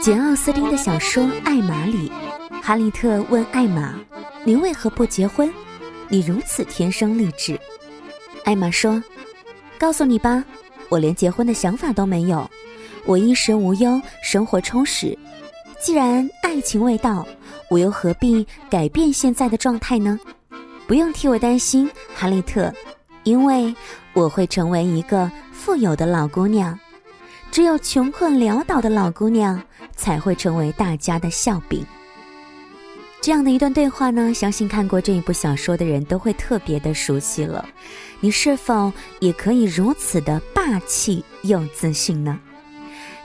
简·奥斯汀的小说《艾玛》里，哈利特问艾玛：“你为何不结婚？你如此天生丽质。”艾玛说：“告诉你吧，我连结婚的想法都没有。我衣食无忧，生活充实。既然爱情未到，我又何必改变现在的状态呢？不用替我担心，哈利特，因为我会成为一个富有的老姑娘。只有穷困潦倒的老姑娘才会成为大家的笑柄。”这样的一段对话呢，相信看过这一部小说的人都会特别的熟悉了。你是否也可以如此的霸气又自信呢？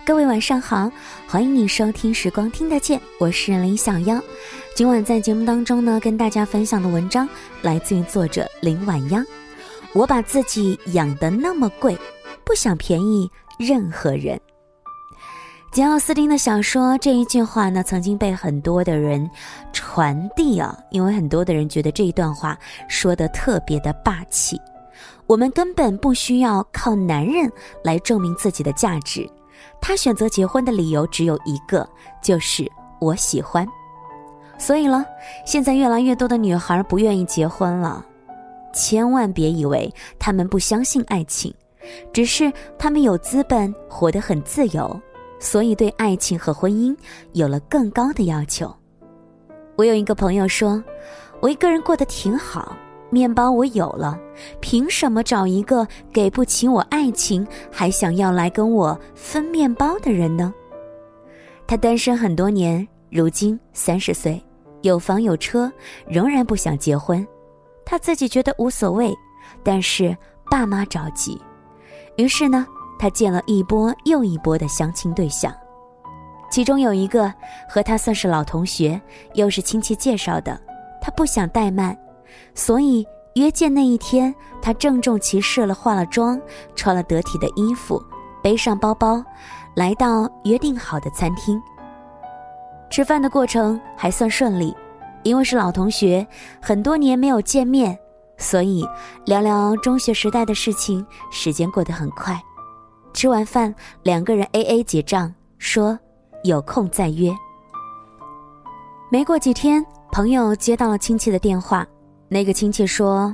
各位晚上好，欢迎你收听《时光听得见》，我是林小妖。今晚在节目当中呢，跟大家分享的文章来自于作者林晚央。我把自己养得那么贵，不想便宜任何人。简·奥斯汀的小说这一句话呢，曾经被很多的人传递啊，因为很多的人觉得这一段话说的特别的霸气。我们根本不需要靠男人来证明自己的价值。他选择结婚的理由只有一个，就是我喜欢。所以了，现在越来越多的女孩不愿意结婚了。千万别以为他们不相信爱情，只是他们有资本活得很自由。所以，对爱情和婚姻有了更高的要求。我有一个朋友说：“我一个人过得挺好，面包我有了，凭什么找一个给不起我爱情，还想要来跟我分面包的人呢？”他单身很多年，如今三十岁，有房有车，仍然不想结婚。他自己觉得无所谓，但是爸妈着急，于是呢。他见了一波又一波的相亲对象，其中有一个和他算是老同学，又是亲戚介绍的。他不想怠慢，所以约见那一天，他郑重其事了化了妆，穿了得体的衣服，背上包包，来到约定好的餐厅。吃饭的过程还算顺利，因为是老同学，很多年没有见面，所以聊聊中学时代的事情，时间过得很快。吃完饭，两个人 A A 结账，说有空再约。没过几天，朋友接到了亲戚的电话，那个亲戚说：“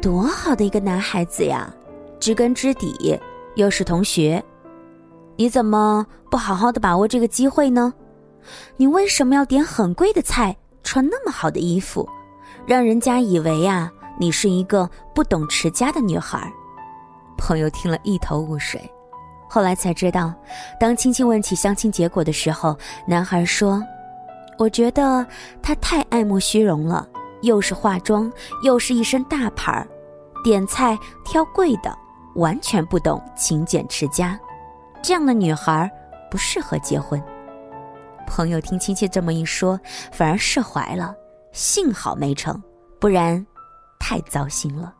多好的一个男孩子呀，知根知底，又是同学，你怎么不好好的把握这个机会呢？你为什么要点很贵的菜，穿那么好的衣服，让人家以为呀，你是一个不懂持家的女孩？”朋友听了一头雾水。后来才知道，当亲戚问起相亲结果的时候，男孩说：“我觉得他太爱慕虚荣了，又是化妆，又是一身大牌儿，点菜挑贵的，完全不懂勤俭持家，这样的女孩不适合结婚。”朋友听亲戚这么一说，反而释怀了，幸好没成，不然太糟心了。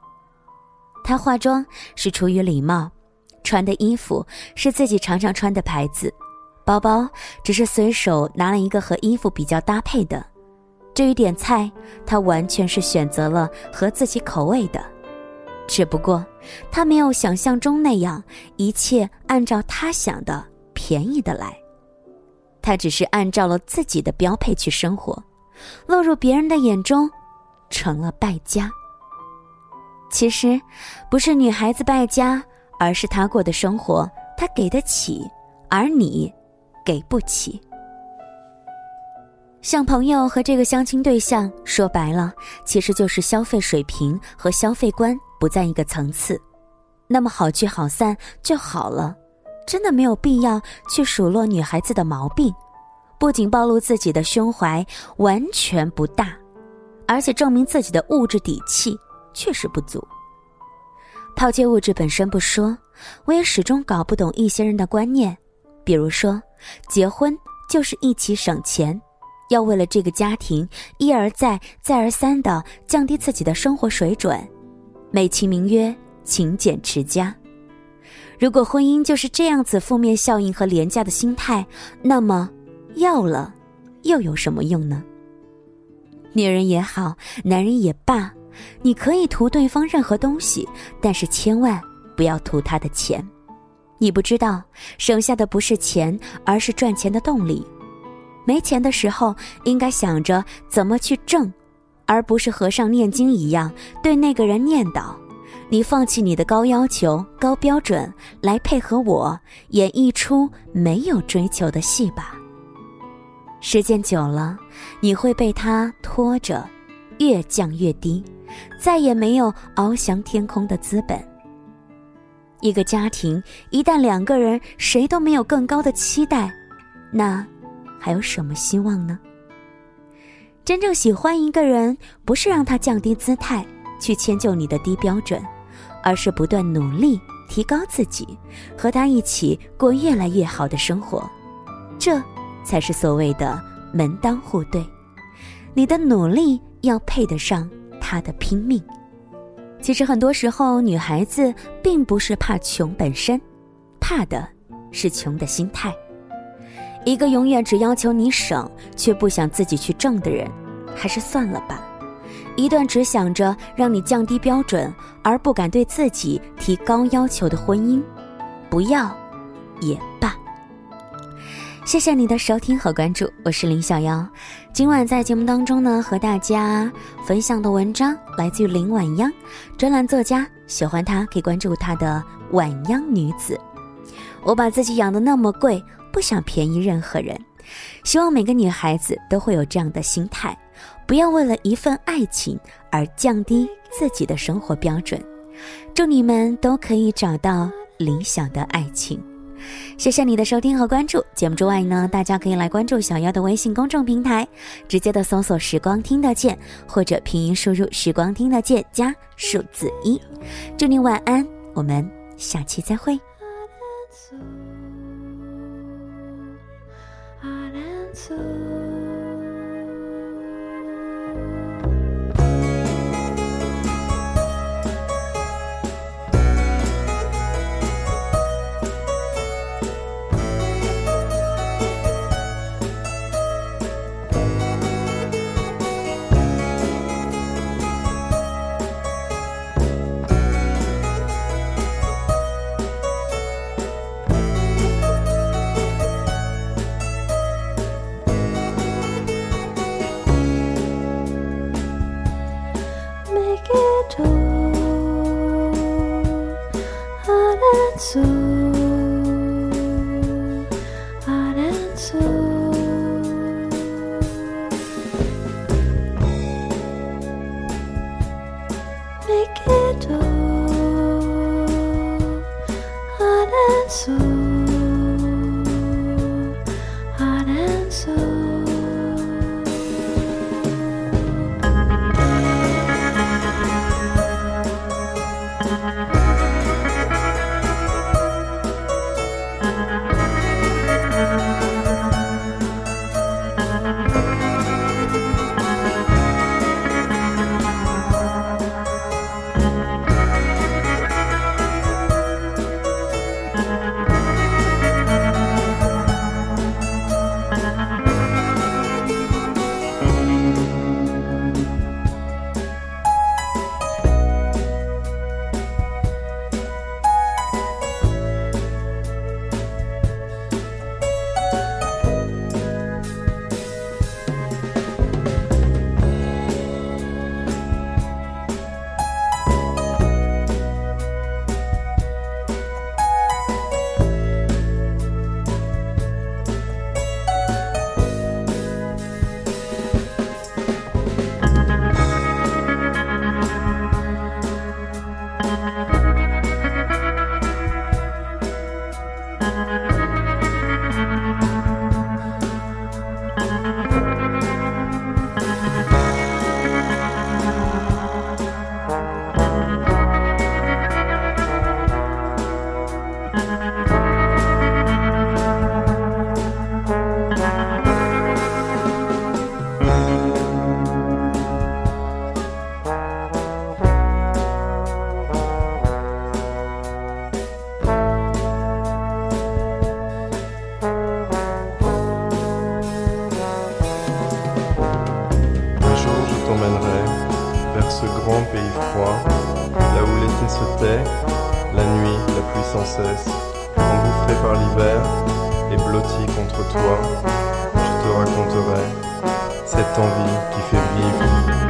他化妆是出于礼貌。穿的衣服是自己常常穿的牌子，包包只是随手拿了一个和衣服比较搭配的。至于点菜，他完全是选择了合自己口味的，只不过他没有想象中那样一切按照他想的便宜的来，他只是按照了自己的标配去生活，落入别人的眼中，成了败家。其实，不是女孩子败家。而是他过的生活，他给得起，而你给不起。像朋友和这个相亲对象，说白了，其实就是消费水平和消费观不在一个层次。那么好聚好散就好了，真的没有必要去数落女孩子的毛病，不仅暴露自己的胸怀完全不大，而且证明自己的物质底气确实不足。抛弃物质本身不说，我也始终搞不懂一些人的观念，比如说，结婚就是一起省钱，要为了这个家庭一而再、再而三的降低自己的生活水准，美其名曰勤俭持家。如果婚姻就是这样子负面效应和廉价的心态，那么要了又有什么用呢？女人也好，男人也罢。你可以图对方任何东西，但是千万不要图他的钱。你不知道，省下的不是钱，而是赚钱的动力。没钱的时候，应该想着怎么去挣，而不是和尚念经一样对那个人念叨：“你放弃你的高要求、高标准，来配合我演一出没有追求的戏吧。”时间久了，你会被他拖着，越降越低，再也没有翱翔天空的资本。一个家庭一旦两个人谁都没有更高的期待，那。还有什么希望呢？真正喜欢一个人，不是让他降低姿态去迁就你的低标准，而是不断努力提高自己，和他一起过越来越好的生活。这才是所谓的门当户对。你的努力要配得上他的拼命。其实很多时候，女孩子并不是怕穷本身，怕的是穷的心态。一个永远只要求你省，却不想自己去挣的人，还是算了吧。一段只想着让你降低标准，而不敢对自己提高要求的婚姻，不要也罢。谢谢你的收听和关注，我是林小妖。今晚在节目当中呢，和大家分享的文章来自于林晚央，专栏作家。喜欢他可以关注他的晚央女子。我把自己养的那么贵。不想便宜任何人，希望每个女孩子都会有这样的心态，不要为了一份爱情而降低自己的生活标准。祝你们都可以找到理想的爱情。谢谢你的收听和关注。节目之外呢，大家可以来关注小妖的微信公众平台，直接的搜索“时光听得见”或者拼音输入“时光听得见”加数字一。祝你晚安，我们下期再会。so la nuit, la pluie sans cesse, engouffré par l'hiver et blotti contre toi, te raconterai cette envie qui fait vivre